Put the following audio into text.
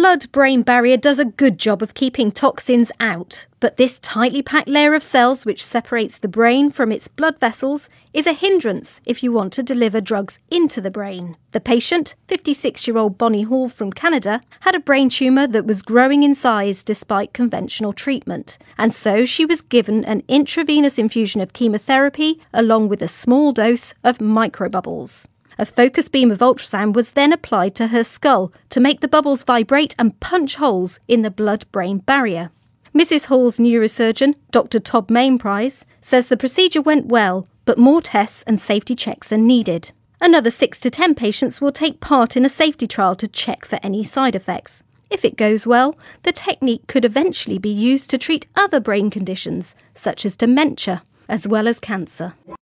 blood brain barrier does a good job of keeping toxins out, but this tightly packed layer of cells which separates the brain from its blood vessels is a hindrance if you want to deliver drugs into the brain. The patient, 56 year old Bonny Hall from Canada, had a brain tumour that was growing in size despite conventional treatment, and so she was given an intravenous infusion of chemotherapy along with a small dose of microbubbles. A focus beam of ultrasound was then applied to her skull to make the bubbles vibrate and punch holes in the blood brain barrier. Mrs. Hall's neurosurgeon, Dr. Todd Mainprize, says the procedure went well, but more tests and safety checks are needed. Another 6 to 10 patients will take part in a safety trial to check for any side effects. If it goes well, the technique could eventually be used to treat other brain conditions, such as dementia, as well as cancer.